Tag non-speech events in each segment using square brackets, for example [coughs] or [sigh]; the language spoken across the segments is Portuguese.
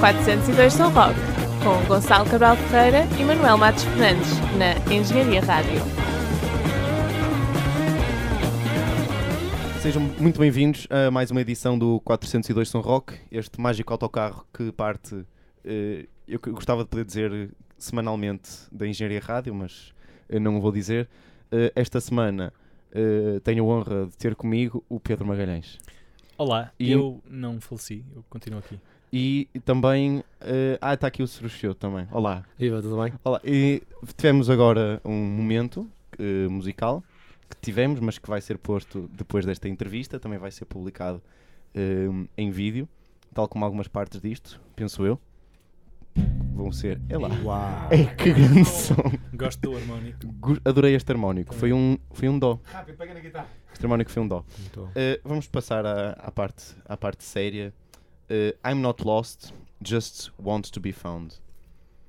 402 São Roque, com Gonçalo Cabral Ferreira e Manuel Matos Fernandes, na Engenharia Rádio. Sejam muito bem-vindos a mais uma edição do 402 São Roque, este mágico autocarro que parte, eh, eu gostava de poder dizer semanalmente da Engenharia Rádio, mas eu não o vou dizer. Eh, esta semana eh, tenho a honra de ter comigo o Pedro Magalhães. Olá, E- eu não faleci, eu continuo aqui. E também. eh, ah, está aqui o Ceruxeu também. Olá. Viva, tudo bem? Olá. E tivemos agora um momento eh, musical que tivemos, mas que vai ser posto depois desta entrevista, também vai ser publicado eh, em vídeo, tal como algumas partes disto, penso eu. Vão ser. É lá. Uau! É que grande som! Gosto do harmónico. Adorei este harmónico. Foi um, foi um dó. Rápido, pega na guitarra. Este harmónico foi um dó. Muito bom. Uh, vamos passar à, à parte, à parte séria. Uh, I'm not lost, just want to be found.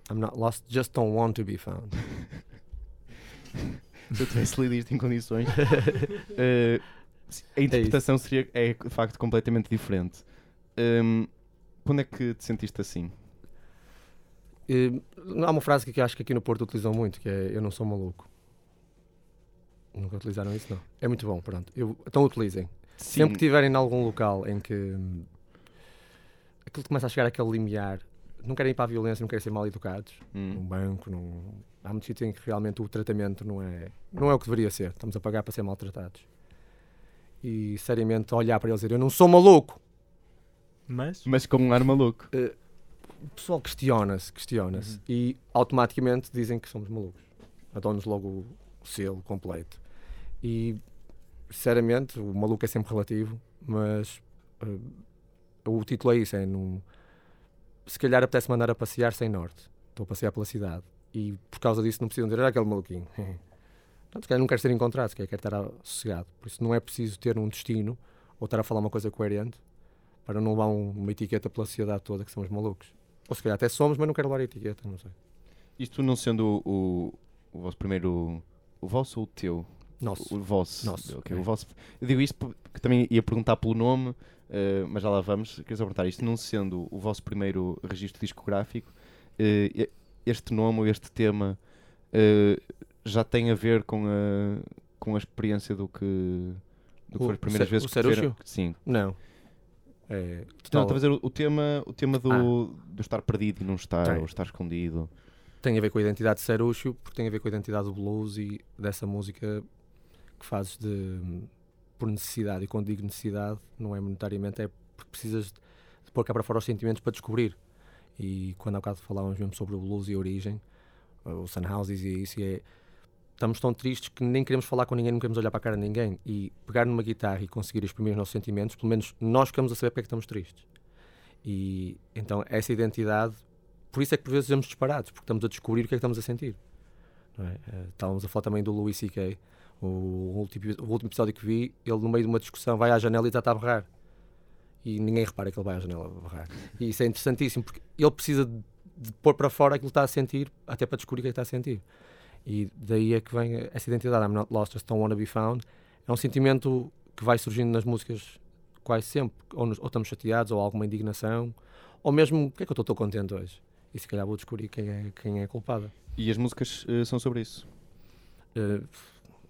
I'm not lost, just don't want to be found. Se [laughs] eu tivesse lido isto em condições, [laughs] uh, a interpretação seria é de facto completamente diferente. Um, quando é que te sentiste assim? E, há uma frase que eu acho que aqui no Porto utilizam muito, que é Eu não sou maluco. Nunca utilizaram isso, não. É muito bom, pronto. Eu, então utilizem. Sempre que estiverem em algum local em que hum, aquilo começa a chegar àquele limiar, não querem ir para a violência, não querem ser mal educados, num Hum, banco, num... há muitos sítios em que realmente o tratamento não é, não é o que deveria ser. Estamos a pagar para ser maltratados. E seriamente olhar para eles e dizer, eu não sou maluco. Mas, mas com um ar maluco. o pessoal questiona-se, questiona-se Uhum. e automaticamente dizem que somos malucos. Dão-nos logo o selo completo. E, sinceramente, o maluco é sempre relativo, mas eh, o título é isso: é num, se calhar apetece mandar a passear sem norte. Estou a passear pela cidade e por causa disso não precisam dizer "Ah, aquele maluquinho. [laughs] Portanto, se calhar não quer ser encontrado, se calhar quer estar sossegado. Por isso não é preciso ter um destino ou estar a falar uma coisa coerente para não levar um- uma etiqueta pela sociedade toda que somos malucos. Ou se calhar até somos, mas não quero levar a etiqueta, não sei. Isto não sendo o, o, vosso primeiro. O vosso ou o teu? Nosso. O, o vosso. Nosso, ok, é. o vosso. Eu digo isto porque também ia perguntar pelo nome, eh, mas já lá vamos. Queria só perguntar isto, não sendo o vosso primeiro registro discográfico, e- este nome ou este tema eh, já tem a ver com a, com a experiência do que. Do que foi as primeiras o vezes que o viram? Cerúcio? Sim. Não. É, Não, estou a dizer o, o tema, o tema do, Ah. do estar perdido e não estar, Tem. ou estar escondido. tem a ver com a identidade de Serúcio, porque tem a ver com a identidade do blues e dessa música que fazes de, por necessidade. E quando digo necessidade, não é monetariamente, é porque precisas de pôr cá para fora os sentimentos para descobrir. E quando há bocado falávamos mesmo sobre o blues e a origem, o Sun Houses e isso, e é, estamos tão tristes que nem queremos falar com ninguém, não queremos olhar para a cara de ninguém. E pegar numa guitarra e conseguir exprimir os nossos sentimentos, pelo menos nós ficamos a saber porque é que estamos tristes. E então essa identidade por isso é que por vezes vamos disparados, porque estamos a descobrir o que é que estamos a sentir. é? Eh, estávamos a falar também do Louis C.K. O último, o último episódio que vi, ele no meio de uma discussão vai à janela e está a berrar. E ninguém repara que ele vai à janela a berrar. E isso é interessantíssimo, porque ele precisa de, de pôr para fora aquilo que está a sentir, até para descobrir o que é que está a sentir. E daí é que vem essa identidade. I'm not lost, just don't want to be found. É um sentimento que vai surgindo nas músicas quase sempre. Ou, nos- ou estamos chateados, ou há alguma indignação, ou mesmo, o que é que eu estou tão contente hoje? E se calhar vou descobrir quem é, quem é a culpada. E as músicas eh, são sobre isso. Eh,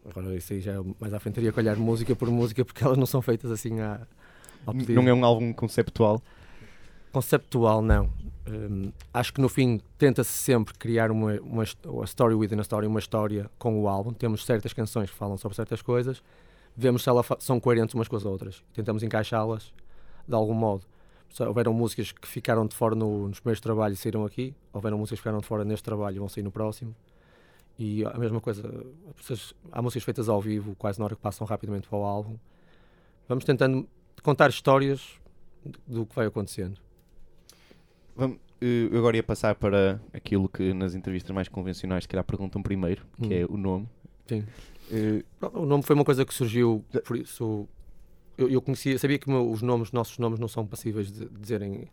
agora, isso aí já é mais à frente teria que olhar música por música, porque elas não são feitas assim à, ao pedido. Não é um álbum conceptual. Conceptual, não. Hum, acho que no fim tenta-se sempre criar uma, uma a story within a story, uma história com o álbum. Temos certas canções que falam sobre certas coisas, vemos se elas são coerentes umas com as outras. Tentamos encaixá-las de algum modo. Se houveram músicas que ficaram de fora no- nos primeiros trabalhos e saíram aqui, houveram músicas que ficaram de fora neste trabalho e vão sair no próximo. E a mesma coisa, há músicas feitas ao vivo, quase na hora que passam rapidamente para o álbum. Vamos tentando contar histórias do que vai acontecendo. Vamos, eh, eu agora ia passar para aquilo que nas entrevistas mais convencionais se calhar perguntam primeiro, que Hum. é o nome. Sim. Pronto, O nome foi uma coisa que surgiu, por isso eu, eu conhecia, sabia que meu- os nomes, nossos nomes não são passíveis de dizerem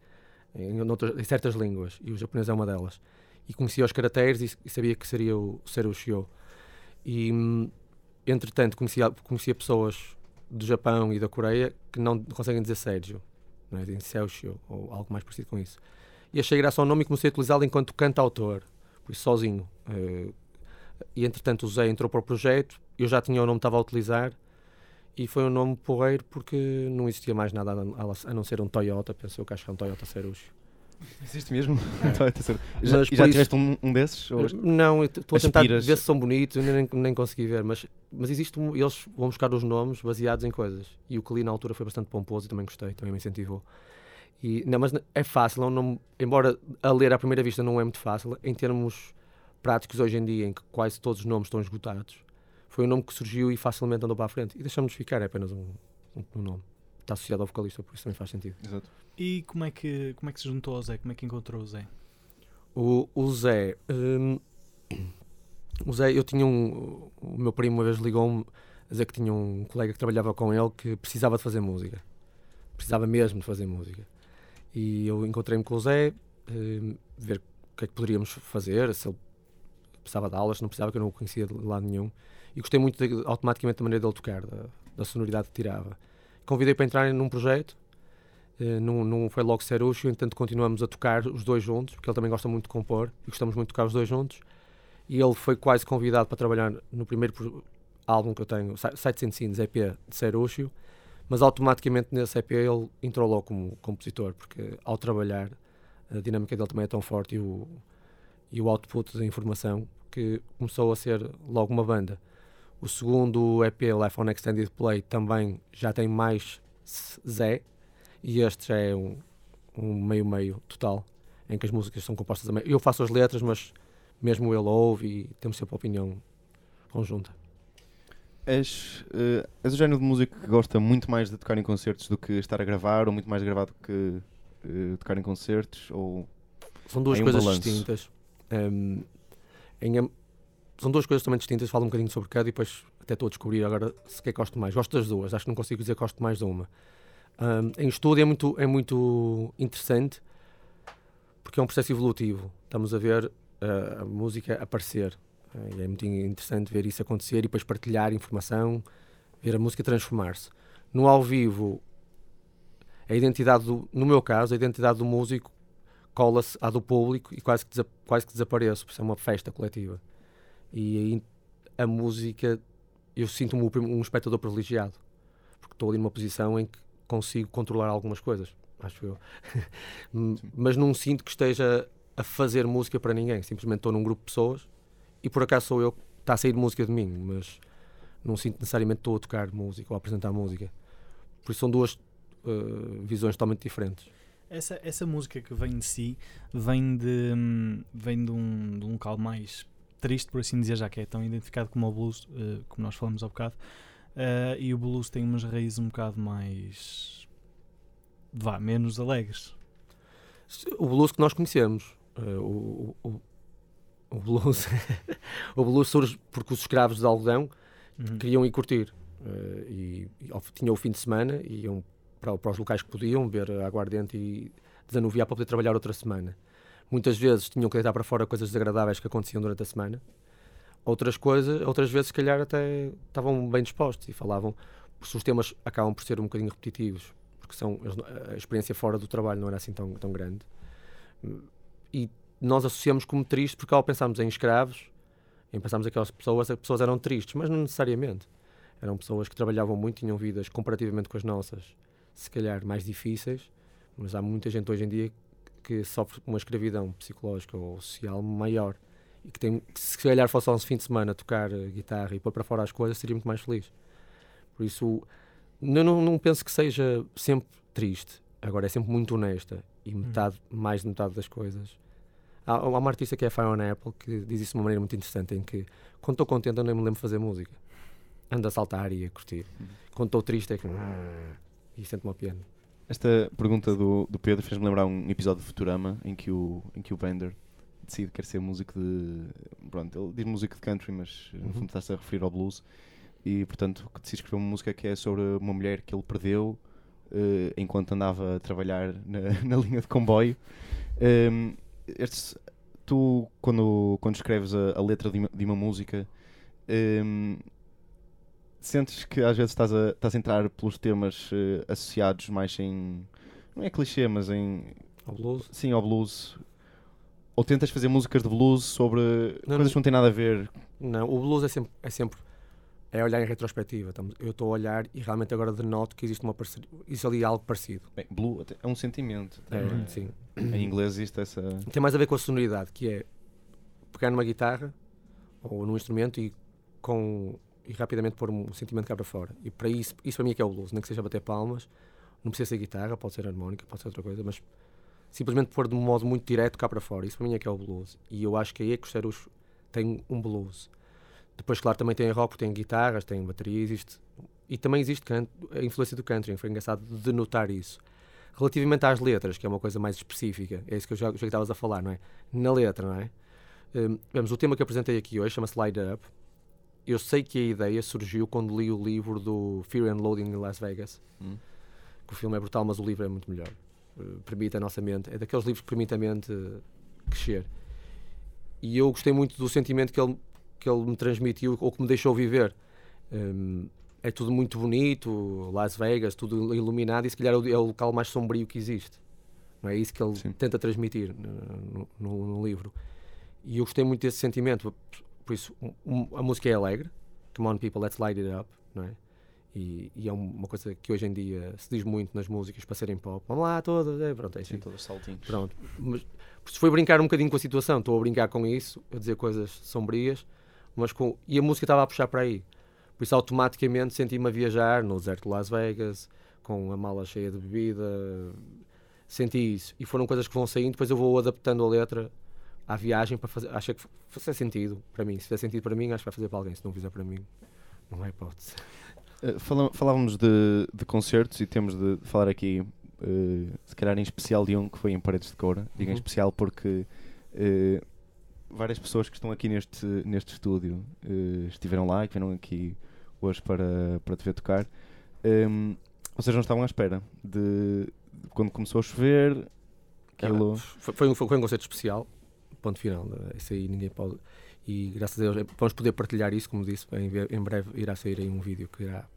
em, noutras- em certas línguas e o japonês é uma delas. E conhecia os caracteres e, e sabia que seria o Serushio. E hum, entretanto conhecia, conhecia pessoas do Japão e da Coreia que não conseguem dizer Sérgio, não é? dizem Serushio ou algo mais parecido com isso. e achei graça ao nome e comecei a utilizá-lo enquanto cantautor, por isso sozinho. Eh, e entretanto o Zé entrou para o projeto, eu já tinha o nome que estava a utilizar e foi um nome porreiro porque não existia mais nada a, não ser um Toyota, pensou que acho que é um Toyota Cerucho. Existe mesmo? É. Então, atenção. já já isso- tiveste um, um desses? Ou- Não, estou a tentar aspiras- ver se são bonitos, eu nem, nem consegui ver, mas, mas existe um, eles vão buscar os nomes baseados em coisas. E o que li na altura foi bastante pomposo e também gostei, também me incentivou. E, não, mas é fácil, não, não- embora a ler à primeira vista não é muito fácil, em termos práticos hoje em dia, em que quase todos os nomes estão esgotados, foi um nome que surgiu e facilmente andou para a frente. E deixamos-nos ficar, é apenas um, um, um nome. Está associado ao vocalista, por isso também faz sentido. Exato. E como é, que, como é que se juntou ao Zé? Como é que encontrou o Zé? O, o Zé. hum, o Zé, eu tinha um. O meu primo uma vez ligou-me a dizer que tinha um colega que trabalhava com ele que precisava de fazer música. Precisava mesmo de fazer música. E eu encontrei-me com o Zé, hum, ver o que é que poderíamos fazer, se ele precisava de aulas, se não precisava, que eu não o conhecia de lado nenhum. E gostei muito de- automaticamente da maneira dele tocar, da, da sonoridade que tirava. Convidei para entrar num projeto, eh, não, não foi logo Cerucho, entanto continuamos a tocar os dois juntos, porque ele também gosta muito de compor e gostamos muito de tocar os dois juntos. E ele foi quase convidado para trabalhar no primeiro álbum que eu tenho, Si- Sights and Scenes, EP de Cerucho, mas automaticamente nesse EP ele entrou logo como compositor, porque ao trabalhar a dinâmica dele também é tão forte e o, e o output da informação que começou a ser logo uma banda. O segundo EP, Life on Extended Play, também já tem mais Zé, e este já é um um meio-meio total, em que as músicas são compostas a meio. Eu faço as letras, mas mesmo ele ouve e temos sempre opinião conjunta. És, eh, és o género de música que gosta muito mais de tocar em concertos do que estar a gravar, ou muito mais de gravar do que eh, tocar em concertos? Ou... São duas um coisas balanço. distintas. Em- em são duas coisas também distintas. Falo um bocadinho sobre cada e depois até estou a descobrir agora se é que gosto mais. Gosto das duas, acho que não consigo dizer que gosto mais de uma. Em, em estúdio é muito, é muito interessante porque é um processo evolutivo. Estamos a ver eh, a música aparecer. Eh, e é muito interessante ver isso acontecer e depois partilhar informação, ver a música transformar-se. No ao vivo, a identidade, do, no meu caso, a identidade do músico cola-se à do público e quase que, quase que desapareço, porque é uma festa coletiva. E aí a música, eu sinto-me um espectador privilegiado, porque estou ali numa posição em que consigo controlar algumas coisas, acho eu. [laughs] Mas não sinto que esteja a fazer música para ninguém, simplesmente estou num grupo de pessoas e por acaso sou eu que está a sair música de mim, mas não sinto necessariamente que estou a tocar música ou a apresentar música. Por isso são duas eh, visões totalmente diferentes. Essa, essa música que vem de si vem de, hum, vem de, um, de um local mais triste, por assim dizer, já que é tão identificado como o blues, eh, como nós falamos há bocado. Eh, e o blues tem umas raízes um bocado mais. vá, menos alegres. O blues que nós conhecemos. eh, o, o, o blues [laughs] o blues surge porque os escravos de algodão Uhum. queriam ir curtir. e, e tinham o fim de semana e iam para, para os locais que podiam beber aguardente e desanuviar para poder trabalhar outra semana. Muitas vezes tinham que deitar para fora coisas desagradáveis que aconteciam durante a semana. Outras coisas, outras vezes, se calhar, até estavam bem dispostos e falavam. Se os temas acabam por ser um bocadinho repetitivos, porque são, a experiência fora do trabalho não era assim tão, tão grande. E nós associamos como triste porque ao pensarmos em escravos, em pensarmos aquelas pessoas, as pessoas eram tristes, mas não necessariamente. Eram pessoas que trabalhavam muito, tinham vidas comparativamente com as nossas, se calhar mais difíceis, mas há muita gente hoje em dia que sofre uma escravidão psicológica ou social maior e que, tem, que se calhar fosse um fim de semana tocar eh, guitarra e pôr para fora as coisas, seria muito mais feliz. Por isso, eu não, não penso que seja sempre triste, agora é sempre muito honesta e metade, mais de metade das coisas. Há, há uma artista que é a Fiona Apple que diz isso de uma maneira muito interessante, em que quando estou contente eu nem me lembro de fazer música. Ando a saltar e a curtir. Quando estou triste é que... E sento-me ao piano. Esta pergunta do, do Pedro fez-me lembrar um episódio de Futurama em que o, em que o Bender decide que quer ser músico de. Pronto, ele diz músico de country, mas no Uhum. fundo está-se a referir ao blues. E portanto decide escrever uma música que é sobre uma mulher que ele perdeu eh, enquanto andava a trabalhar na, [laughs] na linha de comboio. Ehm, este- tu, quando, quando escreves a, a letra de uma, de uma música, ehm, sentes que às vezes estás a, estás a entrar pelos temas eh, associados mais em. Não é clichê, mas em. Ao blues. Sim, ao blues. Ou tentas fazer músicas de blues sobre Não, coisas que não têm nada a ver. Não, o blues é sempre, é sempre é olhar em retrospectiva. Eu estou a olhar e realmente agora denoto que existe uma parceria, existe ali algo parecido. Bem, blue é um sentimento. É, é? sim. Em inglês existe essa. Tem mais a ver com a sonoridade, que é pegar numa guitarra ou num instrumento e, com, e rapidamente pôr um sentimento cá para fora. E para isso, isso para mim é que é o blues. Nem que seja bater palmas, não precisa ser guitarra, pode ser harmónica, pode ser outra coisa, mas simplesmente pôr de um modo muito direto cá para fora. Isso para mim é que é o blues. E eu acho que aí é que os Ceros têm um blues. Depois, claro, também tem rock, tem guitarras, tem baterias, isto, e também existe a influência do country. Foi engraçado de notar isso. Relativamente às letras, que é uma coisa mais específica, é isso que eu já, já estavas a falar, não é? Na letra, não é? Hum, vemos, o tema que apresentei aqui hoje chama-se Light Up. Eu sei que a ideia surgiu quando li o livro do Fear and Loading em Las Vegas. Hum. Que o filme é brutal, mas o livro é muito melhor. Uh, permite a nossa mente. É daqueles livros que permite a mente uh, crescer. E eu gostei muito do sentimento que ele, que ele me transmitiu ou que me deixou viver. Hum, é tudo muito bonito, Las Vegas, tudo iluminado, e se calhar é o, é o local mais sombrio que existe. Não é isso que ele Sim. tenta transmitir no, no- no livro. E eu gostei muito desse sentimento. Por isso, um- a música é alegre. Come on, people, let's light it up. Não é? E, e é um- uma coisa que hoje em dia se diz muito nas músicas para serem pop. Vamos lá, todas. É, pronto, é assim. Sim, todos saltinhos. Pronto. Mas se foi brincar um bocadinho com a situação, estou a brincar com isso, a dizer coisas sombrias, mas com. E a música estava a puxar para aí. Por isso, automaticamente senti-me a viajar no deserto de Las Vegas, com a mala cheia de bebida. Senti isso. E foram coisas que vão saindo, depois eu vou adaptando a letra à viagem para fazer. Acho que faz sentido para mim. Se fizer sentido para mim, acho que vai fazer para alguém. Se não fizer para mim, não é hipótese. Uh, fala- falávamos de, de concertos e temos de falar aqui, uh, se calhar em especial de um que foi em Paredes de Coura. Digo em Uhum. especial porque uh, várias pessoas que estão aqui neste, neste estúdio estiveram lá e que vieram aqui hoje para, para te ver tocar. Um, vocês não estavam à espera de, de quando começou a chover. Aquilo, Foi, foi um, foi um concerto especial, ponto final. Isso aí ninguém pode. E graças a Deus vamos poder partilhar isso, como disse. Em, em breve irá sair aí um vídeo que irá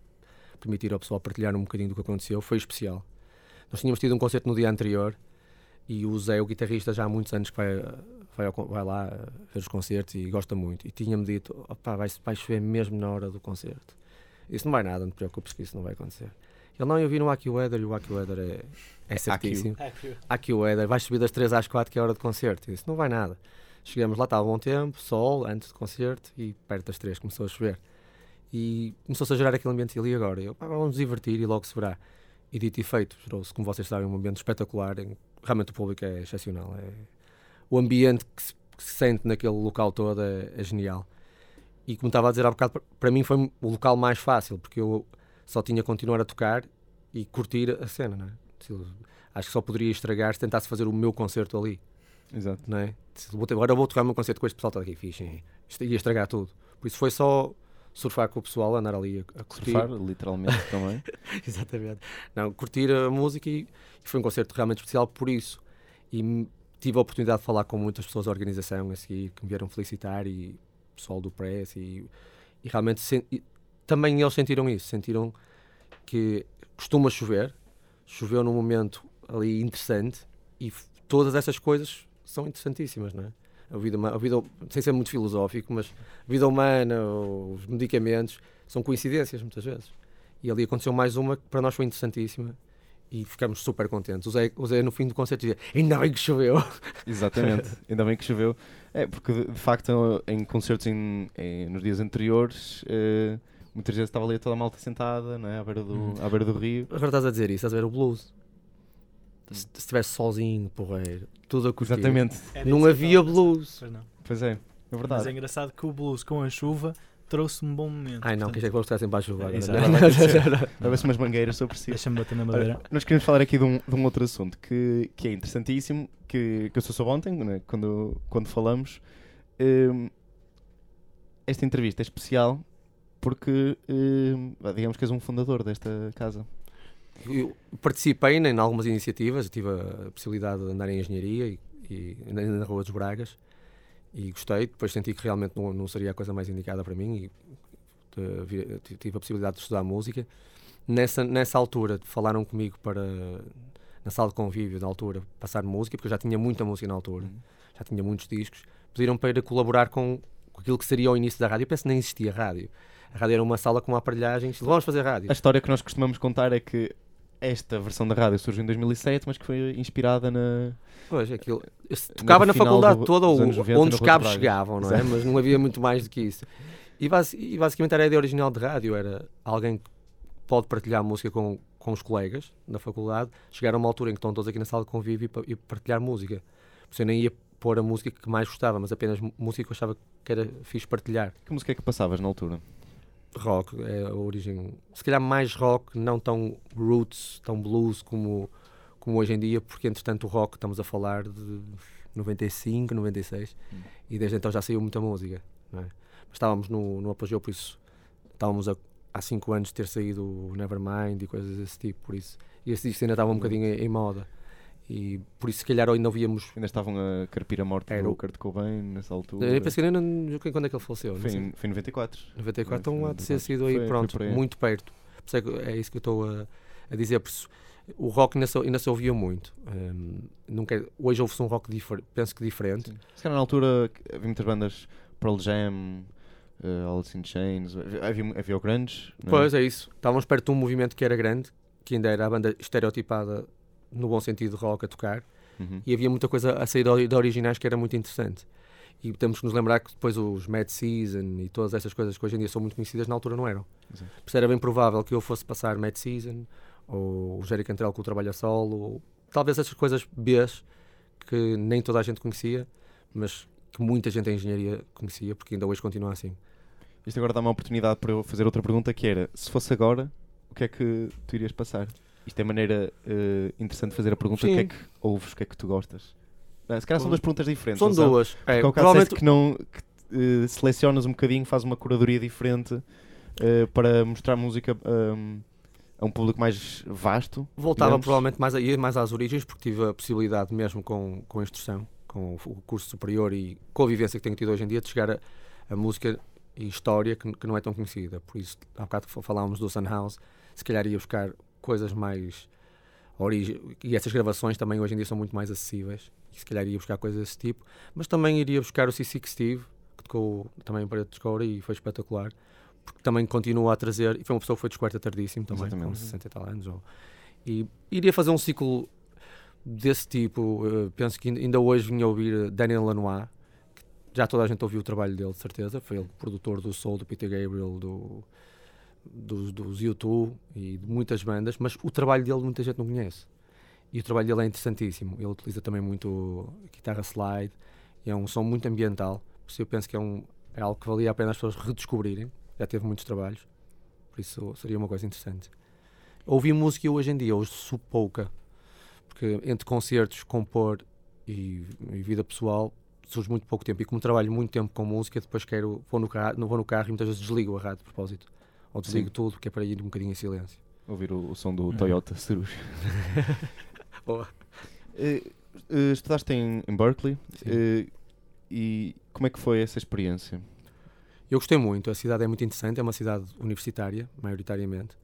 permitir ao pessoal partilhar um bocadinho do que aconteceu. Foi especial. Nós tínhamos tido um concerto no dia anterior e o Zé, o guitarrista, já há muitos anos que vai, vai, vai lá eh, ver os concertos e gosta muito. E tinha-me dito: opá, vai, vai chover mesmo na hora do concerto. Isso não vai nada, não te preocupes que isso não vai acontecer. Ele não, eu vi no AccuWeather e o AccuWeather é, é certíssimo. AccuWeather, vais subir das 3 às 4 que é a hora de concerto. Isso não vai nada. Chegamos lá, estava bom tempo, sol, antes do concerto e perto das 3 começou a chover. E começou-se a gerar aquele ambiente ali agora. Eu, vamos nos divertir e logo se verá. E dito e feito, gerou-se, como vocês sabem, um ambiente espetacular. em- Realmente o público é excepcional. É, o ambiente que se, que se sente naquele local todo é, é genial. E como estava a dizer há bocado, para- para mim foi o local mais fácil, porque eu só tinha que continuar a tocar e curtir a cena, não é? Eu- Acho que só poderia estragar se tentasse fazer o meu concerto ali, Exato. não é? Agora vou tocar o meu concerto com este pessoal, está aqui fixe, ia estragar tudo. Por isso foi só surfar com o pessoal, andar ali a, a curtir. Surfar, literalmente também. [laughs] Exatamente. Não, curtir a música e, e foi um concerto realmente especial por isso. E tive a oportunidade de falar com muitas pessoas da organização a seguir que me vieram felicitar e pessoal do press e, e realmente e também eles sentiram isso, sentiram que costuma chover, choveu num momento ali interessante e todas essas coisas são interessantíssimas, não é? A vida, a vida, sem ser muito filosófico, mas a vida humana, os medicamentos, são coincidências muitas vezes. E ali aconteceu mais uma que para nós foi interessantíssima e ficamos super contentes. O Zé, o Zé no fim do concerto dizia: Ainda bem que choveu. [laughs] Exatamente, ainda bem que choveu. É, porque de facto em concertos em, em- nos dias anteriores, eh, muitas vezes estava ali toda a malta sentada não é? à, beira do, Hum. à beira do rio. Agora estás a dizer isso, estás a ver o blues. Se se estivesse sozinho, porreiro, tudo a curtir. Exatamente, Não havia blues. Pois não. pois é, é Mas verdade. é engraçado que o blues com a chuva trouxe um bom momento. Ai não, que portanto, isto é que vamos estar sempre à chuva ver-se umas mangueiras sobre si. Deixa-me bater na Ora, madeira. nós queremos falar aqui de um, de um outro assunto que, que é interessantíssimo, que, que eu só soube ontem, né, quando, quando falamos. Hum, esta entrevista é especial porque, vá, digamos que és um fundador desta casa. Eu participei em algumas iniciativas, tive a possibilidade de andar em engenharia e, e na Rua dos Bragas e gostei. Depois senti que realmente não, não seria a coisa mais indicada para mim e vi- tive a possibilidade de estudar música. Nessa, nessa altura falaram comigo para na sala de convívio na altura passar música, porque eu já tinha muita música na altura, Uhum. já tinha muitos discos, pediram para ir colaborar com, com aquilo que seria o início da rádio. Eu penso que nem existia rádio. A rádio era uma sala com aparelhagens, vamos fazer rádio. A história que nós costumamos contar é que esta versão da rádio surgiu em 2007, mas que foi inspirada na. Pois, aquilo, eu se- tocava na faculdade do- toda o- anos 90 onde os cabos chegavam, não é? Exato. Mas não havia muito mais do que isso. E, basi- e basicamente era a ideia original de rádio, era alguém que pode partilhar música com, com os colegas na faculdade, chegar a uma altura em que estão todos aqui na sala de convívio e, e partilhar música. Você nem ia pôr a música que mais gostava, mas apenas música que eu achava que era fixe partilhar. Que música é que passavas na altura? Rock é a origem, se calhar mais rock, não tão roots, tão blues como, como hoje em dia, porque entretanto o rock estamos a falar de 95, 96 Hum. e desde então já saiu muita música. É? Mas estávamos no, no apogeu, por isso estávamos a, há 5 anos de ter saído Nevermind e coisas desse tipo, por isso. E esse disco ainda estava um bocadinho em, em moda. E por isso, se calhar, ainda ouvíamos. Ainda estavam a carpir a morte Era do Kurt Cobain nessa altura. Eu penso que ainda não. Quando é que ele faleceu? Foi em, foi em 94. 94, então Foi há de ser 94. sido aí, Foi- foi pronto, aí. muito perto. É, é isso que eu estou a, a dizer. Por isso, o rock ainda se, ainda se ouvia muito. Hum, nunca, hoje ouve-se um rock difer, penso que diferente. Sim. Se calhar na altura havia muitas bandas Pearl Jam, uh, Alice in Chains, havia, havia o Grunge. é? Pois é isso. Estávamos perto de um movimento que era grande, que ainda era a banda estereotipada no bom sentido rock a tocar. Uhum. E havia muita coisa a sair de de originais que era muito interessante. E temos que nos lembrar que depois os Mad Season e todas essas coisas que hoje em dia são muito conhecidas, na altura não eram. Exato. Por isso era bem provável que eu fosse passar Mad Season, ou o Jerry Cantrell com o trabalho a solo, ou talvez essas coisas Bs que nem toda a gente conhecia, mas que muita gente em engenharia conhecia, porque ainda hoje continua assim. Isto agora dá uma oportunidade para eu fazer outra pergunta que era, se fosse agora, o que é que tu irias passar? Isto é maneira uh, interessante de fazer a pergunta, o que é Sim. que ouves, o que é que tu gostas? Não, se calhar são duas perguntas diferentes. São duas. É, Porque provavelmente que não que, uh, selecionas um bocadinho, fazes uma curadoria diferente uh, para mostrar música um, a um público mais vasto. Voltava digamos. provavelmente mais, a, mais às origens, porque tive a possibilidade, mesmo com, com a instrução, com o curso superior e com a vivência que tenho tido hoje em dia, de chegar a, a música e história que, que não é tão conhecida. Por isso, há bocado fa- falávamos do Sunhouse, se calhar ia buscar coisas mais. E essas gravações também hoje em dia são muito mais acessíveis. E se calhar ia buscar coisas desse tipo. Mas também iria buscar o C6 Steve, que tocou também Parede de Escoura e foi espetacular. Porque também continua a trazer. E foi uma pessoa que foi descoberta tardíssimo também, com Exatamente. 60 e tal anos. Ou, e iria fazer um ciclo desse tipo. eh, penso que ainda- hoje vinha ouvir Daniel Lanois, que já toda a gente ouviu o trabalho dele, de certeza. Foi ele produtor do Soul, do Peter Gabriel, do, dos, dos U2 e de muitas bandas, mas o trabalho dele muita gente não conhece. E o trabalho dele é interessantíssimo. Ele utiliza também muito guitarra slide é um som muito ambiental. Por isso eu penso que é, um, é algo que valia a pena as pessoas redescobrirem. Já teve muitos trabalhos, por isso seria uma coisa interessante. Ouvir música hoje em dia, hoje sou pouca, porque entre concertos, compor e, e vida pessoal surge muito pouco tempo. E como trabalho muito tempo com música, depois quero, vou no, carro, vou no carro e muitas vezes desligo a rádio de propósito. Ou desligo Sim. tudo, que é para ir um bocadinho em silêncio. Ouvir o, o som do Uhum. Toyota Ceruja. [laughs] Boa. Eh, eh, estudaste em, em Berkeley eh, e como é que foi essa experiência? Eu gostei muito, a cidade é muito interessante, é uma cidade universitária, maioritariamente.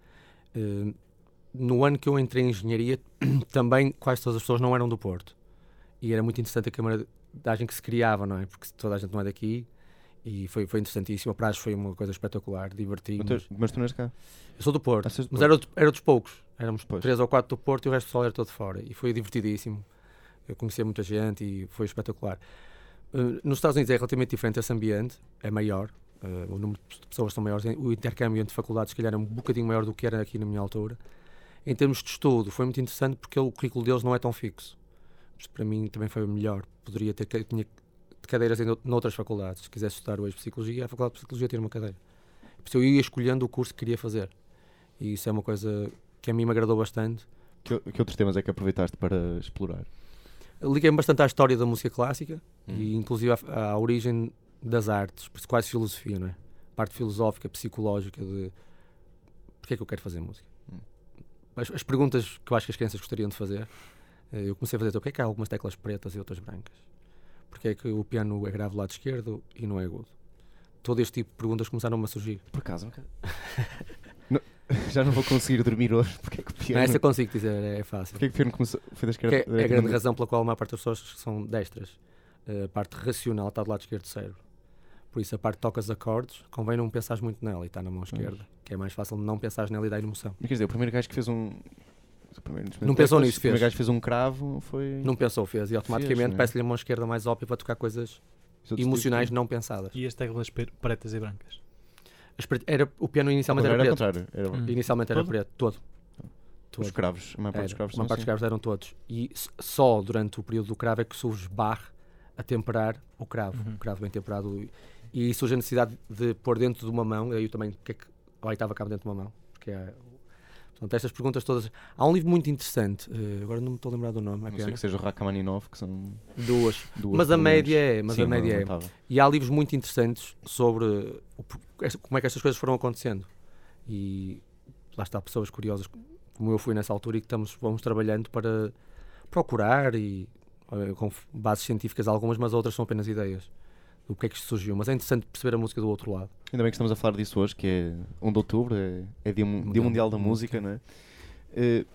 No ano que eu entrei em engenharia, [coughs] também quase todas as pessoas não eram do Porto. E era muito interessante a camaradagem que se criava, não é? Porque toda a gente não é daqui e foi, foi interessantíssimo. A praxe foi uma coisa espetacular, divertimos. Mas tu- Mas não és cá? Eu sou do Porto, Ah, do mas Porto. era, era dos poucos. Éramos Pois. três ou quatro do Porto e o resto do pessoal era todo fora. E foi divertidíssimo. Eu conhecia muita gente e foi espetacular. Uh, nos Estados Unidos é relativamente diferente esse ambiente, é maior. uh, o número de pessoas são maiores. O intercâmbio entre faculdades, se calhar, é um bocadinho maior do que era aqui na minha altura. Em termos de estudo, foi muito interessante porque o currículo deles não é tão fixo. Isto para mim também foi o melhor. Poderia ter tinha cadeiras em ou- noutras faculdades. Se quisesse estudar hoje Psicologia, a Faculdade de Psicologia tinha uma cadeira. Por isso eu ia escolhendo o curso que queria fazer. E isso é uma coisa que a mim me agradou bastante. Que, que outros temas é que aproveitaste para explorar? Liguei-me bastante à história da música clássica Hum. e inclusive à, à origem das artes, por isso quase filosofia, não é? Parte filosófica, psicológica de porque é que eu quero fazer música. Hum. As, as perguntas que eu acho que as crianças gostariam de fazer, eh, eu comecei a fazer, porque é que há algumas teclas pretas e outras brancas? Porque é que o piano é grave do lado esquerdo e não é agudo? Todo este tipo de perguntas começaram a surgir. Por acaso, nunca- [laughs] Não- já não vou conseguir dormir hoje porque é que o piano? Não, essa eu consigo dizer, é fácil. Porquê que o piano começou? Foi da Que esquerda? é, é a grande razão pela qual a maior parte das pessoas são destras. A parte racional está do lado esquerdo do cérebro. Por isso, a parte que toca os acordes, convém não pensar muito nela e está na mão esquerda. Que é mais fácil não pensar nela e dar emoção. Mas quer dizer, o primeiro gajo que fez um. O primeiro Não pensou nisso, O primeiro fez. gajo fez um cravo foi. Não pensou, fez. E automaticamente não é? parece-lhe a mão esquerda mais óbvia para tocar coisas Os emocionais tipos- não pensadas. E as teclas pretas e brancas. As pre- Era, o piano inicialmente contrário, era Era preto. contrário. Era Hum. Inicialmente era Todo? preto, todo. Os todo. cravos. A maior parte dos Era. cravos Uma parte dos assim. cravos eram todos. E só durante o período do cravo é que surge barre a temperar o cravo. Uhum. O cravo bem temperado. E- surge a necessidade de pôr dentro de uma mão. Aí eu também. Que é que a oitava cabe dentro de uma mão. Porque é. Portanto, estas perguntas todas. Há um livro muito interessante. eh, agora não me estou a lembrar do nome. É não pena. que seja o Rachmaninoff, que são Duas. duas. Mas a média é. Mas Sim, a média é. E há livros muito interessantes sobre o como é que estas coisas foram acontecendo. E lá está, pessoas curiosas, como eu fui nessa altura, e que estamos, vamos trabalhando para procurar e eh, com bases científicas algumas, mas outras são apenas ideias do que é que isto surgiu. Mas é interessante perceber a música do outro lado. Ainda bem que estamos a falar disso hoje, que é 1 de outubro, é, é dia, Mu- dia Mundial da Música, não é? Eh,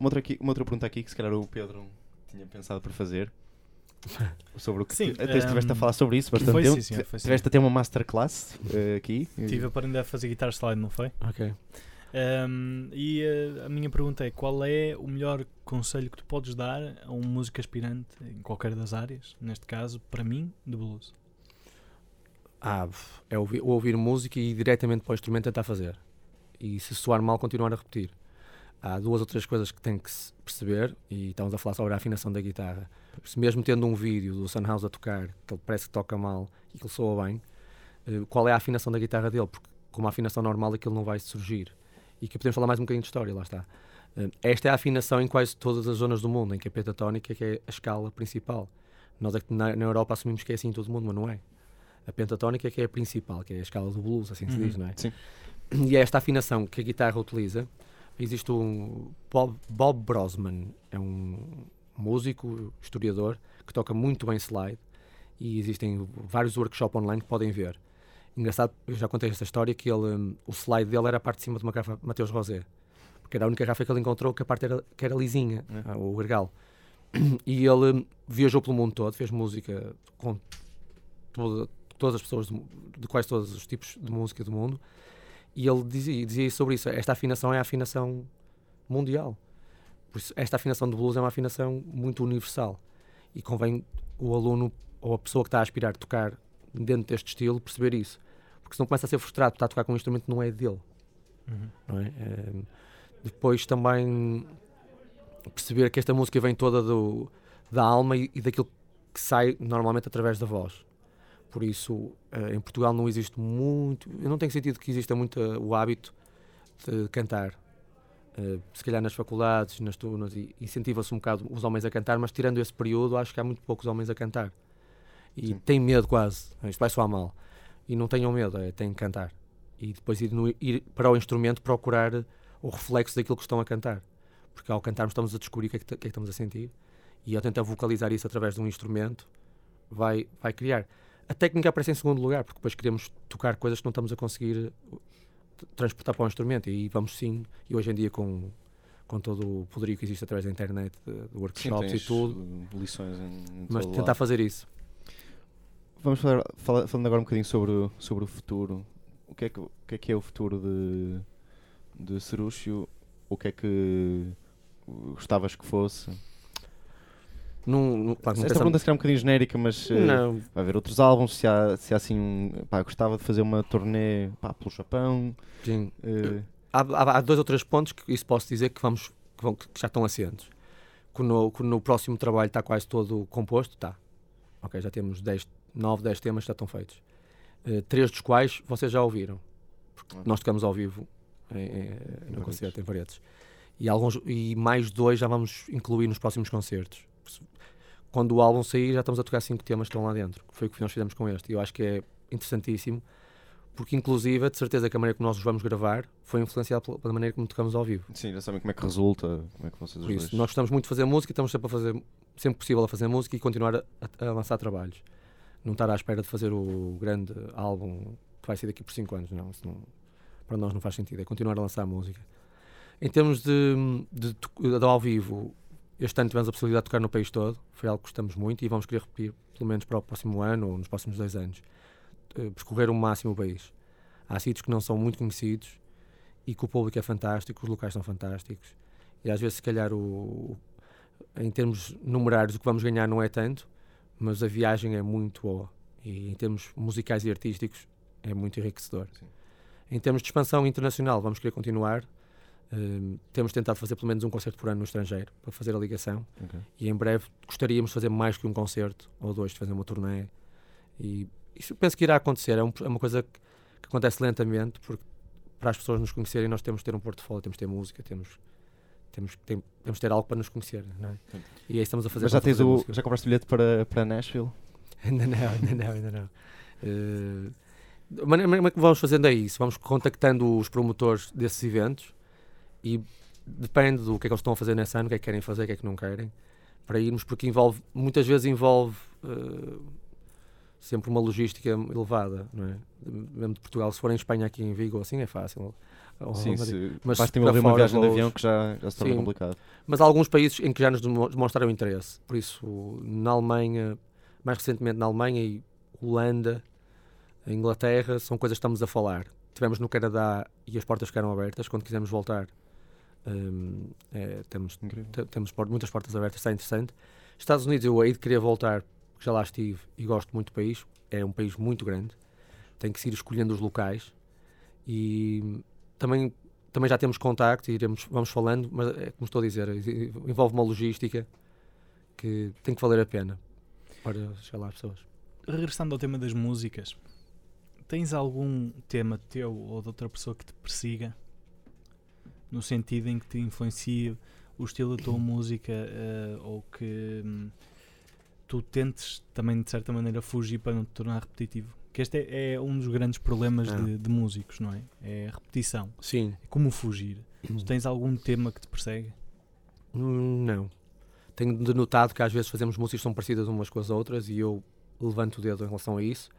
uma, outra aqui, uma outra pergunta aqui que se calhar o Pedro tinha pensado para fazer. [laughs] Sobre o que Sim, tu, até estiveste a ehm, falar sobre isso bastante foi tempo. sim, senhor, foi sim. Tiveste a ter uma masterclass eh, aqui. Estive a aprender a fazer guitar slide, não foi? Ok. Um, e uh, a minha pergunta é: qual é o melhor conselho que tu podes dar a um músico aspirante em qualquer das áreas? Neste caso, para mim, de blues. Ah, é ouvir, ouvir música e ir diretamente para o instrumento tentar fazer. E se soar mal, continuar a repetir. Há duas ou três coisas que tem que perceber, e estamos a falar sobre a afinação da guitarra. Se mesmo tendo um vídeo do Sunhouse a tocar, que ele parece que toca mal e que ele soa bem, eh, qual é a afinação da guitarra dele? Porque com uma afinação normal aquilo não vai surgir. E que podemos falar mais um bocadinho de história, lá está. Eh, Esta é a afinação em quase todas as zonas do mundo, em que a pentatónica que é a escala principal. Nós é que na Europa assumimos que é assim em todo o mundo, mas não é. A pentatónica que é a principal, que é a escala do blues, assim se Uhum. diz, não é? Sim. E é esta afinação que a guitarra utiliza. Existe um Bob, Bob Brosman, é um músico, historiador, que toca muito bem slide e existem vários workshops online que podem ver. Engraçado, eu já contei esta história que ele, hum, o slide dele era a parte de cima de uma garrafa Mateus Rosé, porque era a única garrafa que ele encontrou que a parte era, que era lisinha, É. o gargalo. [clears throat] E ele hum, viajou pelo mundo todo, fez música com toda- todas as pessoas de, de quase todos os tipos de música do mundo e ele dizia, dizia sobre isso. Esta afinação é a afinação mundial. Por isso, esta afinação de blues é uma afinação muito universal. E convém o aluno ou a pessoa que está a aspirar a tocar dentro deste estilo perceber isso. Porque senão começa a ser frustrado por estar a tocar com um instrumento que não é dele. Não é? Eh, depois também perceber que esta música vem toda do, da alma e, e daquilo que sai normalmente através da voz. Por isso, eh, em Portugal não existe muito. Eu não tenho sentido que exista muito eh, o hábito de cantar. Eh, se calhar nas faculdades, nas turmas, incentiva-se um bocado os homens a cantar, mas tirando esse período, acho que há muito poucos homens a cantar. E Sim. têm medo quase. Isto vai soar mal. E não tenham medo, é, têm que cantar. E depois ir, no- ir para o instrumento procurar o reflexo daquilo que estão a cantar. Porque ao cantarmos estamos a descobrir o que é que, que é que estamos a sentir. E ao tentar vocalizar isso através de um instrumento, vai, vai criar. A técnica aparece em segundo lugar, porque depois queremos tocar coisas que não estamos a conseguir t- transportar para o instrumento. E vamos sim, e hoje em dia com, com todo o poderio que existe através da internet, de, Sim, workshops tens, e tudo, lições em, em mas tentar lado. fazer isso. Vamos falar, fala- falando agora um bocadinho sobre, o- sobre o futuro. O que é que, o que, é, que é o futuro de, de Cerúcio? O que é que gostavas que fosse? Num, num, claro, Esta pergunta se calhar é um bocadinho genérica, mas eh, não, vai haver outros álbuns. Se há, se há assim um. Pá, gostava de fazer uma turnê pá, pelo Japão. sim. eh, há, há- há dois ou três pontos que isso posso dizer que, vamos, que, vão- que já estão assentes. Que no, que no próximo trabalho está quase todo composto, está. Ok, já temos 10, 9, 10 temas que já estão feitos. Eh, três dos quais vocês já ouviram. Porque Ok. nós tocamos ao vivo em, em- no concerto em Paredes. E, alguns, e mais dois já vamos incluir nos próximos concertos. Quando o álbum sair, já estamos a tocar cinco temas que estão lá dentro. Foi o que nós fizemos com este. E eu acho que é interessantíssimo porque inclusive de certeza que a maneira como nós os vamos gravar foi influenciada pela, maneira como tocamos ao vivo. sim, já sabem como é que resulta. Como é que vocês Por isso, dois- nós gostamos muito de fazer música estamos sempre a fazer, sempre possível a fazer música e continuar a, a- lançar trabalhos. Não estar à espera de fazer o grande álbum que vai ser daqui por 5 anos, não, isso não. Para nós não faz sentido, é continuar a lançar música. Em termos de, de, de, de ao vivo, este ano tivemos a possibilidade de tocar no país todo, foi algo que gostamos muito e vamos querer repetir pelo menos para o próximo ano ou nos próximos dois anos. Uh, percorrer o máximo o país. Há sítios que não são muito conhecidos e que o público é fantástico, os locais são fantásticos e às vezes, se calhar, o, em termos numerários, o que vamos ganhar não é tanto, mas a viagem é muito boa e em termos musicais e artísticos é muito enriquecedor. Sim. Em termos de expansão internacional, vamos querer continuar. Uh, temos tentado fazer pelo menos um concerto por ano no estrangeiro para fazer a ligação okay. e em breve gostaríamos de fazer mais que um concerto ou dois, de fazer uma turnê e isso penso que irá acontecer, é, um, é uma coisa que, que, acontece lentamente porque para as pessoas nos conhecerem nós temos de ter um portfólio, temos de ter música, temos temos, tem, temos de ter algo para nos conhecer, não é? E aí estamos a fazer. Mas já, tens o, já compraste bilhete para, para Nashville? ainda não, ainda não, ainda não. Uh, mas que vamos fazendo é isso, vamos contactando os promotores desses eventos e depende do que é que eles estão a fazer nesse ano, o que é que querem fazer, o que é que não querem, para irmos, porque envolve, muitas vezes envolve uh, sempre uma logística elevada, não é? Mesmo de Portugal, se for em Espanha, aqui em Vigo, assim é fácil. Sim, se mas basta envolver uma viagem de avião que já, já se torna complicado. Mas há alguns países em que já nos demonstraram interesse. Por isso, na Alemanha, mais recentemente na Alemanha e Holanda, Inglaterra, são coisas que estamos a falar. Tivemos no Canadá e as portas ficaram abertas. Quando quisermos voltar, hum, é, temos, temos muitas portas abertas, está interessante. Estados Unidos, eu hei de querer voltar, porque já lá estive e gosto muito do país. É um país muito grande. Tem que se ir escolhendo os locais. E também, também já temos contacto e iremos, vamos falando, mas é como estou a dizer, envolve uma logística que tem que valer a pena para chegar lá às pessoas. Regressando ao tema das músicas, tens algum tema teu ou de outra pessoa que te persiga? No sentido em que te influencie o estilo da tua [clears throat] música uh, ou que hum, tu tentes também de certa maneira fugir para não te tornar repetitivo? Que este é, é um dos grandes problemas ah. de, de, músicos, não é? É a repetição. Sim. É como fugir. Tu tens algum tema que te persegue? Hum, não. Tenho denotado que às vezes fazemos músicas que são parecidas umas com as outras e eu levanto o dedo em relação a isso.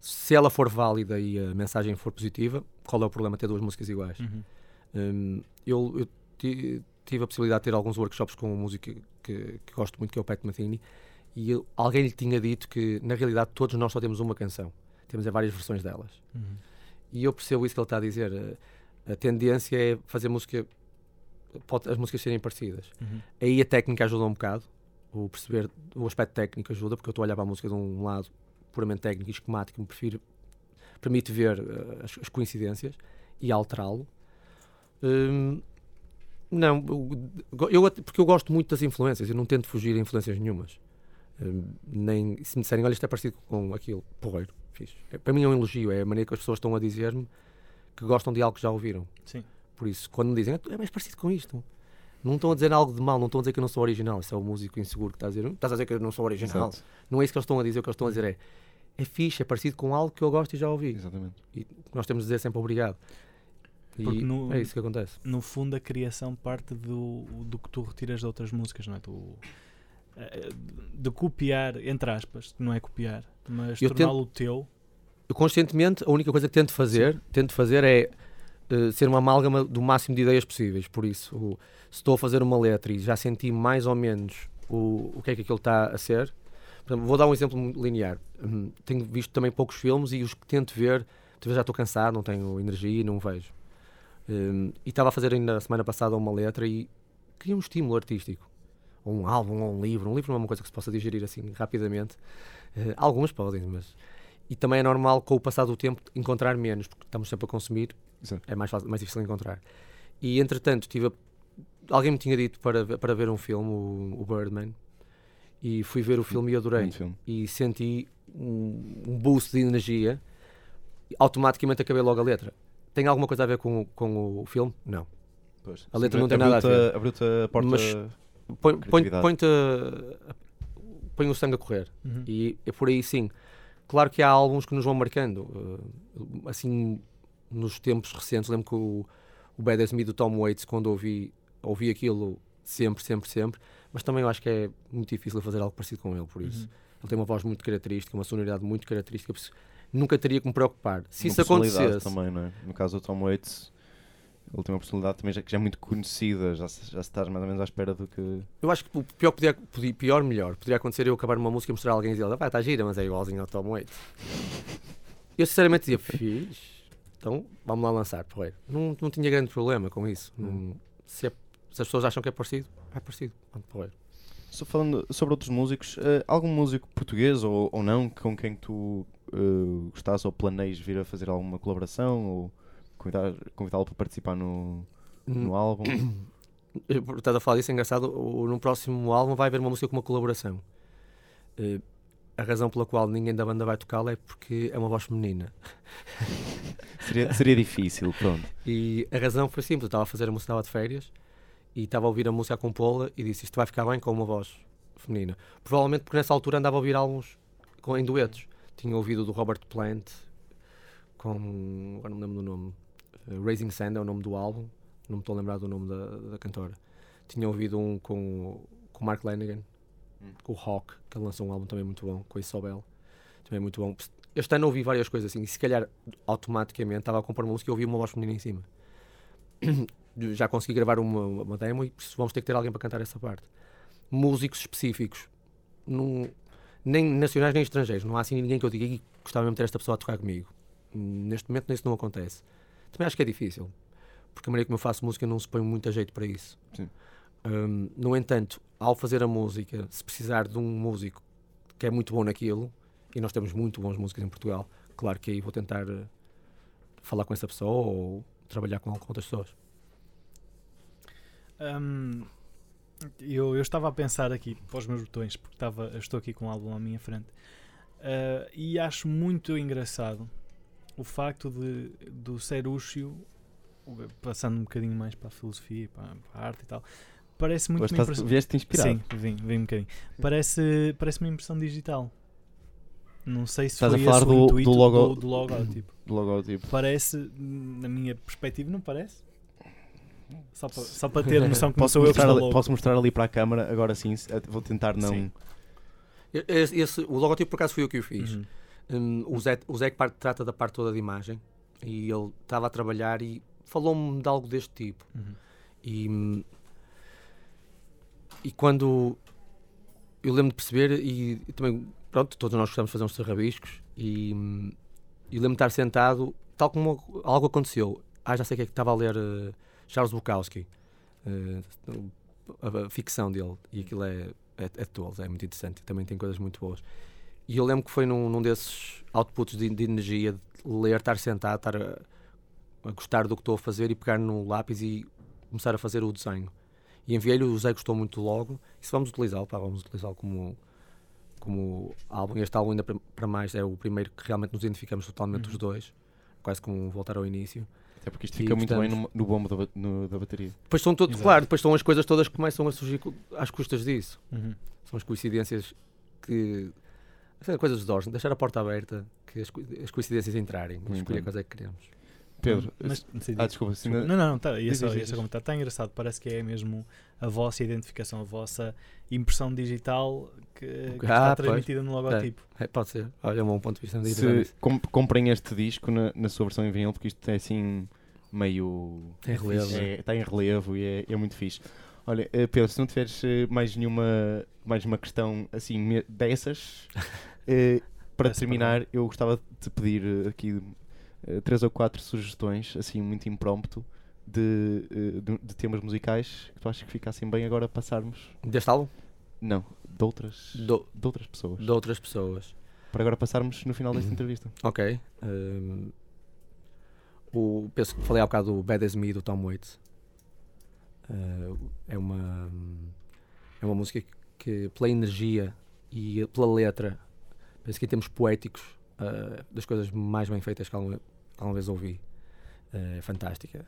Se ela for válida e a mensagem for positiva, qual é o problema ter duas músicas iguais? Uhum. Um, eu, eu tive a possibilidade de ter alguns workshops com música que, que gosto muito, que é o Pat Metheny, e eu, alguém lhe tinha dito que na realidade todos nós só temos uma canção temos várias versões delas. Uhum. E eu percebo isso que ele está a dizer. A, a tendência é fazer música, pode, as músicas serem parecidas. Uhum. Aí a técnica ajuda um bocado, o perceber o aspecto técnico ajuda, porque eu estou a olhar para a música de um lado puramente técnico e esquemático, me prefiro, permite ver uh, as, as, coincidências e alterá-lo. Um, não, eu, porque eu gosto muito das influências, eu não tento fugir a influências nenhumas. Um, nem se me disserem, olha, isto é parecido com aquilo, porreiro, fixe. É, para mim é um elogio, é a maneira que as pessoas estão a dizer-me que gostam de algo que já ouviram. Sim. Por isso, quando me dizem, é mais parecido com isto, não estão a dizer algo de mal, não estão a dizer que eu não sou original. Isso é o músico inseguro que está a dizer, estás a dizer que eu não sou original. Exato. Não é isso que eles estão a dizer, o que eles estão a dizer é é fixe, é parecido com algo que eu gosto e já ouvi. Exatamente. E nós temos de dizer sempre obrigado. Porque no, é isso que acontece. No fundo, a criação parte do, do que tu retiras de outras músicas, não é? Tu, eh, de copiar, entre aspas, não é copiar, mas torná-lo teu eu conscientemente a única coisa que tento fazer, Sim. tento fazer é uh, ser uma amálgama do máximo de ideias possíveis. Por isso, o, se estou a fazer uma letra e já senti mais ou menos o, o que é que aquilo está a ser, exemplo, vou dar um exemplo linear. Um, tenho visto também poucos filmes e os que tento ver, talvez já estou cansado, não tenho energia e não vejo. Um, e estava a fazer ainda na semana passada uma letra e queria um estímulo artístico. Ou um álbum, ou um livro. Um livro não é uma coisa que se possa digerir assim rapidamente. Uh, algumas podem, mas e também é normal, com o passar do tempo, encontrar menos, porque estamos sempre a consumir, Exato. é mais, fácil, mais difícil encontrar. E entretanto, tive a, alguém me tinha dito para, para ver um filme, o, o Birdman, e fui ver o filme e adorei. E senti um, um, boost de energia, automaticamente acabei logo a letra. Tem alguma coisa a ver com, com o filme? Não. Pois, a letra não tem nada a ver. Abriu-te a porta. Mas põe, põe, põe, põe o sangue a correr. Uhum. E é por aí sim. Claro que há alguns que nos vão marcando. Uh, assim, nos tempos recentes, lembro que o, o Bad Me do Tom Waits, quando ouvi, ouvi aquilo sempre, sempre, sempre, mas também eu acho que é muito difícil fazer algo parecido com ele, por isso. Uhum. Ele tem uma voz muito característica, uma sonoridade muito característica, nunca teria que me preocupar. Se uma isso acontecesse. também, não é? No caso do Tom Waits, a última personalidade também já, que já é muito conhecida, já, se- já estás mais ou menos à espera do que. Eu acho que o pior, podia, podia- pior melhor, poderia acontecer eu acabar uma música e mostrar a alguém e dizer, vai, está gira, mas é igualzinho ao Tom Waits. [laughs] Eu sinceramente dizia, fiz, então vamos lá lançar, porreiro. Não, não tinha grande problema com isso. Não- se, é- se as pessoas acham que é parecido, é parecido. Porreiro. Só falando sobre outros músicos, eh, algum músico português ou, ou não com quem tu uh, gostas ou planeias vir a fazer alguma colaboração ou convidá-lo para participar no, no álbum? [coughs] Estás a falar disso, é engraçado. No próximo álbum vai haver uma música com uma colaboração. Eh, a razão pela qual ninguém da banda vai tocá-la é porque é uma voz feminina. seria, seria difícil, pronto. [laughs] E a razão foi simples. Eu estava a fazer a música, estava de férias e estava a ouvir a música a compô-la e disse isto vai ficar bem com uma voz feminina. Provavelmente porque nessa altura andava a ouvir álbuns com, em duetos. Tinha ouvido do Robert Plant com. agora não me lembro do nome. eh, Raising Sand é o nome do álbum. Não me estou a lembrar do nome da, da cantora. Tinha ouvido um com com o Mark Lanigan, Hum. com o Hawk, que ele lançou um álbum também muito bom, com a Isobel. Também muito bom. Este ano ouvi várias coisas assim, e se calhar automaticamente estava a compor uma música e ouvi uma voz feminina em cima. Já consegui gravar uma, uma demo e vamos ter que ter alguém para cantar essa parte. Músicos específicos, não- nem nacionais nem estrangeiros, não há assim ninguém que eu diga "Ih, gostava mesmo de ter esta pessoa a tocar comigo. Neste momento isso não acontece. Também acho que é difícil, porque a maneira como eu faço música não se põe muito a jeito para isso. Hum, no entanto, ao fazer a música, se precisar de um músico que é muito bom naquilo, e nós temos muito bons músicos em Portugal, claro que aí vou tentar eh, falar com essa pessoa ou trabalhar com, com outras pessoas. Hum, eu, eu estava a pensar aqui para os meus botões, porque estava, estou aqui com o álbum à minha frente, Ah, e acho muito engraçado o facto de do Serúcio, passando um bocadinho mais para a filosofia, para, para a arte e tal, parece muito uma impressão- vieste inspirado. Sim, vim, vim um bocadinho. Parece, parece uma impressão digital. Não sei se Estás a foi falar esse o do- intuito do logo- do, do logótipo. Do logótipo. Parece, na minha perspectiva, não parece? Só para, só para ter noção que Posso mostrar, ali, posso mostrar ali para a câmara, agora sim, se- vou tentar não. Sim. Esse, esse- o logotipo, por acaso, fui eu que o fiz. Uhum. Hum, o, Zé, o Zé que parte- trata da parte toda de imagem e ele estava a trabalhar e falou-me de algo deste tipo. Uhum. E, hum, e quando eu lembro de perceber, e, e também, pronto, todos nós gostamos de fazer uns rabiscos, e, hum, e lembro de estar sentado, tal como algo aconteceu. Ah, já sei que é que estava a ler eh, Charles Bukowski, eh, a, a ficção dele, e aquilo é, é, é todos, é muito interessante, também tem coisas muito boas. E eu lembro que foi num, num desses outputs de, de energia, de ler, estar sentado, estar a, a gostar do que estou a fazer e pegar no lápis e começar a fazer o desenho. E enviei-lhe, o Zé gostou muito logo. E se vamos utilizá-lo, pá, vamos utilizá-lo como, como álbum. Este álbum, ainda para- para mais, é o primeiro que realmente nos identificamos totalmente Uhum. os dois. Quase como voltar ao início. Até porque isto E fica muito bem gostamos. no, no bombo da, no- da bateria. Depois são todos, Exato. claro, depois são as coisas todas que começam a surgir às custas disso. Uhum. São as coincidências que. São coisas de Dawson, deixar a porta aberta, que as, as coincidências entrarem, escolher bem. quais é que queremos. Pedro, Mas, sim, ah, desculpa, se Desculpa. Não, não, não, tá, ia Diz, só, diz, ia diz. só comentar. Está engraçado, parece que é mesmo a vossa identificação, a vossa impressão digital que, que está Ah, pois. transmitida no logotipo. É, pode ser, olha, é um bom ponto de vista. tinha se pensado nisso. com- comprem este disco na, na sua versão em vinil, porque isto é assim meio. Tem relevo. É, está em relevo e é, é muito fixe. Olha, eh, Pedro, se não tiveres eh, mais nenhuma mais uma questão assim dessas, [laughs] eh, para terminar, eu gostava de te pedir aqui eh, três ou quatro sugestões, assim muito impromptu, de, eh, de, de temas musicais que tu achas que ficassem bem agora passarmos. Deste álbum? Não, de outras, Do, de outras pessoas. de outras pessoas. Para agora passarmos no final desta [clears throat] entrevista. Ok. hum, o, penso que falei há bocado do Bad As Me do Tom Waits. Uh, é uma é uma música que pela energia e pela letra penso que em termos poéticos uh, das coisas mais bem feitas que alguma, alguma vez ouvi. É fantástica.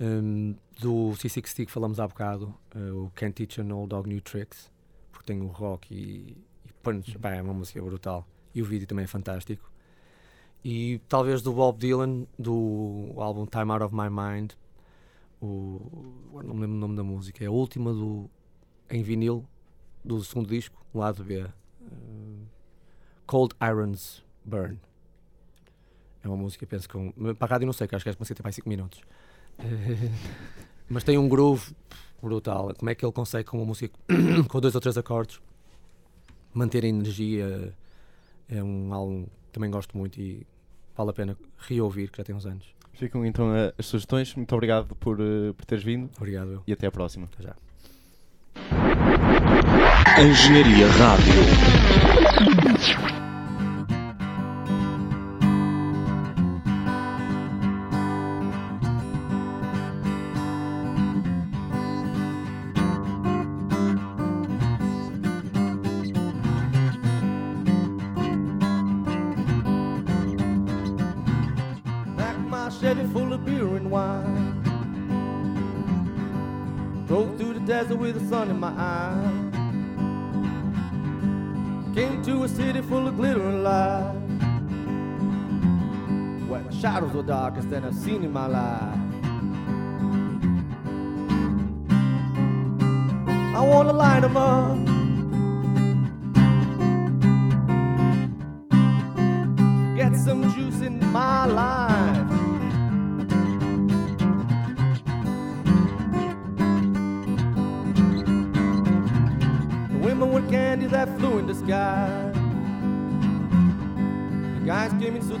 Um, do C60 que falamos há bocado uh, o Can't Teach an Old Dog New Tricks porque tem o rock e, e punch, pá, é uma música brutal. E o vídeo também é fantástico. E talvez do Bob Dylan do álbum Time Out of My Mind o, não me lembro o nome da música é a última do em vinil do segundo disco lado B. Uh, Cold Irons Burn é uma música penso que um, para a rádio não sei que acho que é uma música tem mais 5 minutos Eh, [laughs] mas tem um groove brutal. Como é que ele consegue, com uma música [coughs] com dois ou três acordes, manter a energia? É um álbum que também gosto muito e vale a pena reouvir, que já tem uns anos. Ficam então eh, as sugestões. Muito obrigado por, eh, por teres vindo Obrigado, eu. e até à próxima. Até já. Engenharia Rádio. With the sun in my eye. Came to a city full of glitter and light. Where the shadows were darkest than I've seen in my life. I wanna light 'em up.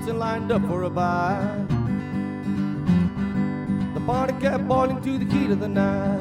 And lined up for a bite. The party kept boiling to the heat of the night.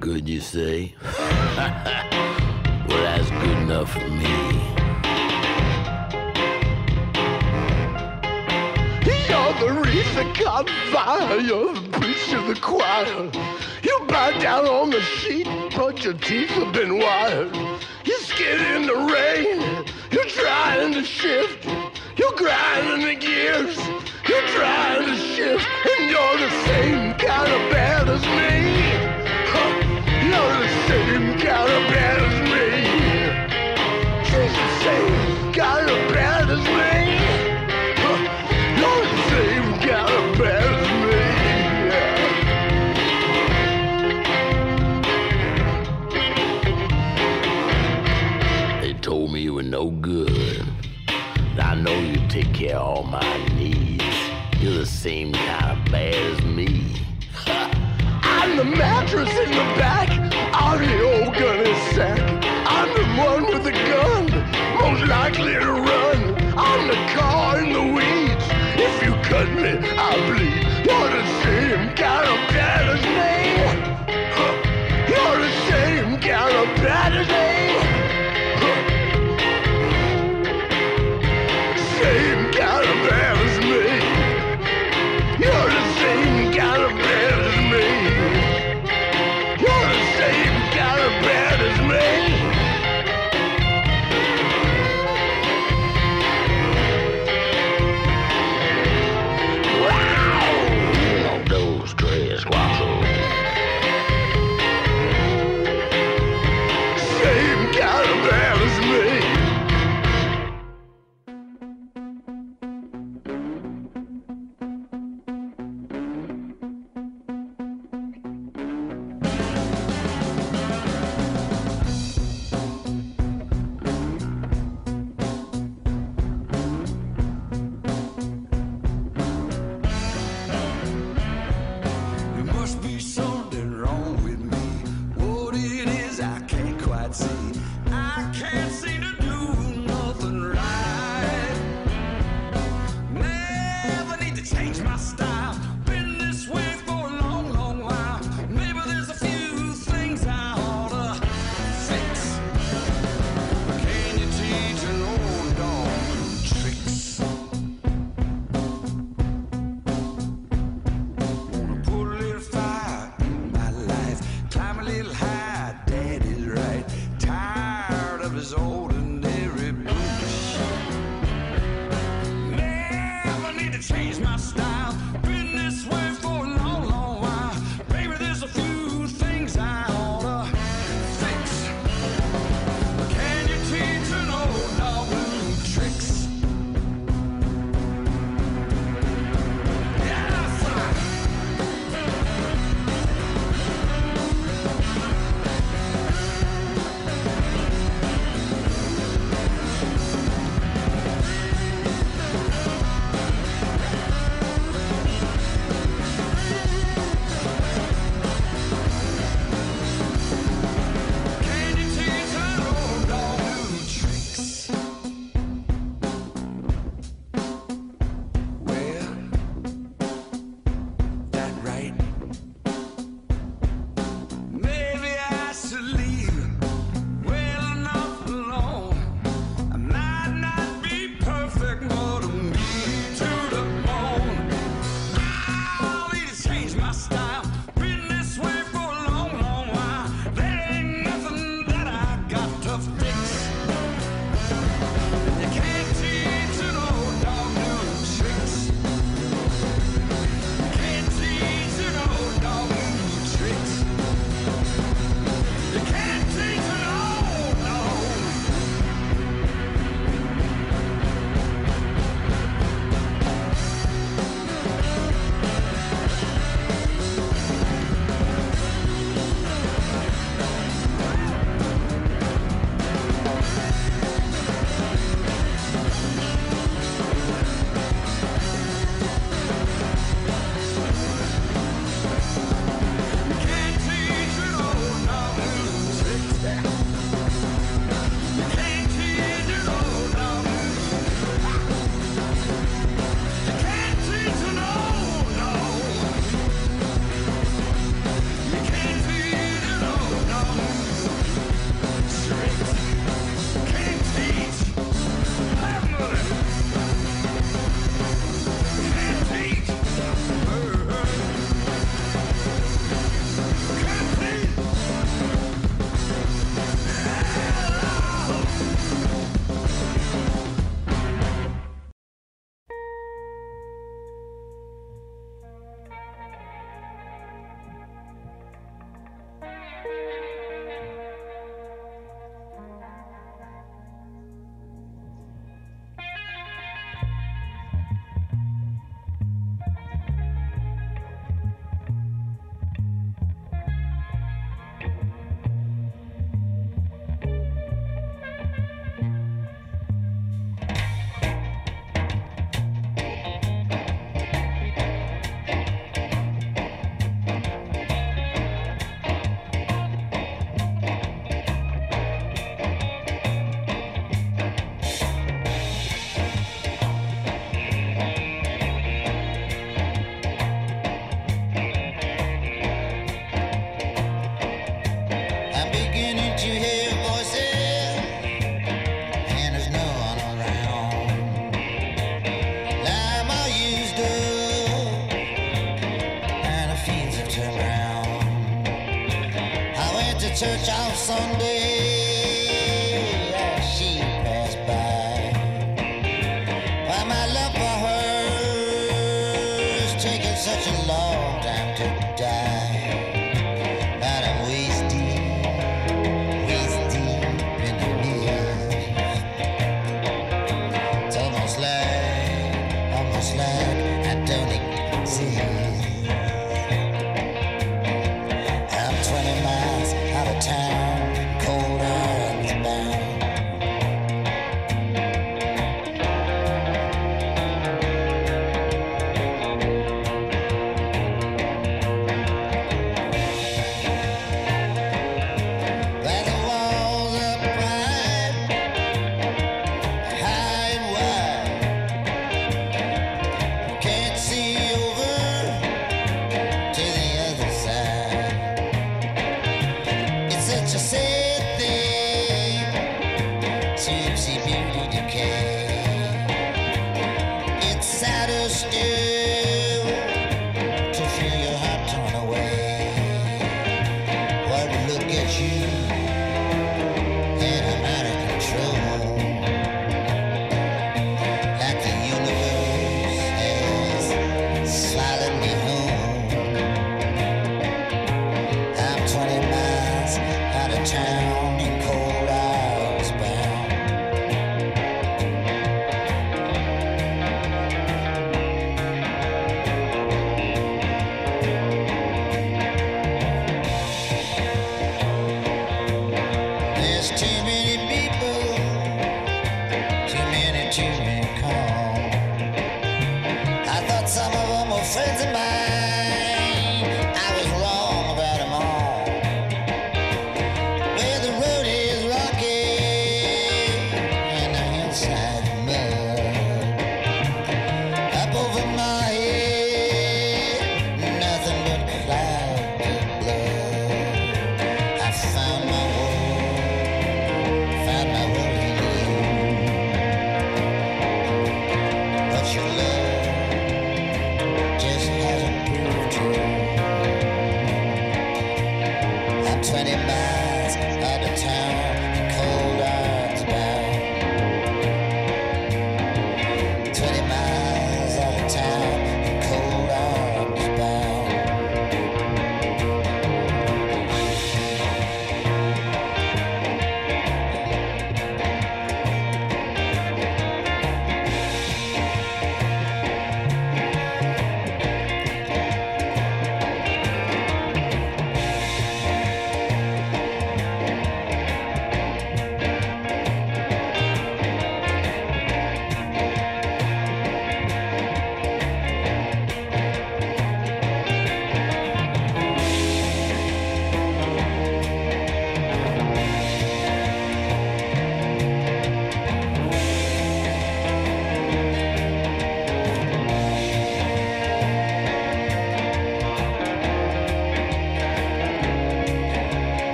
Good, you say? [laughs] well, that's good enough for me. Fire. You're the preacher of the choir. You bow down on the sheet, but your teeth have been wired. You skid in the rain. You're trying to shift. You're grinding the gears. You're trying to shift, and you're the same kind of bad as me. Huh. You're the same kind of bad as me. here on my knees. You're the same kind of bad as me. I'm the mattress in the back. I'm the old gunny sack. I'm the one with the gun, most likely to run. I'm the car in the weeds. If you cut me, I'll bleed.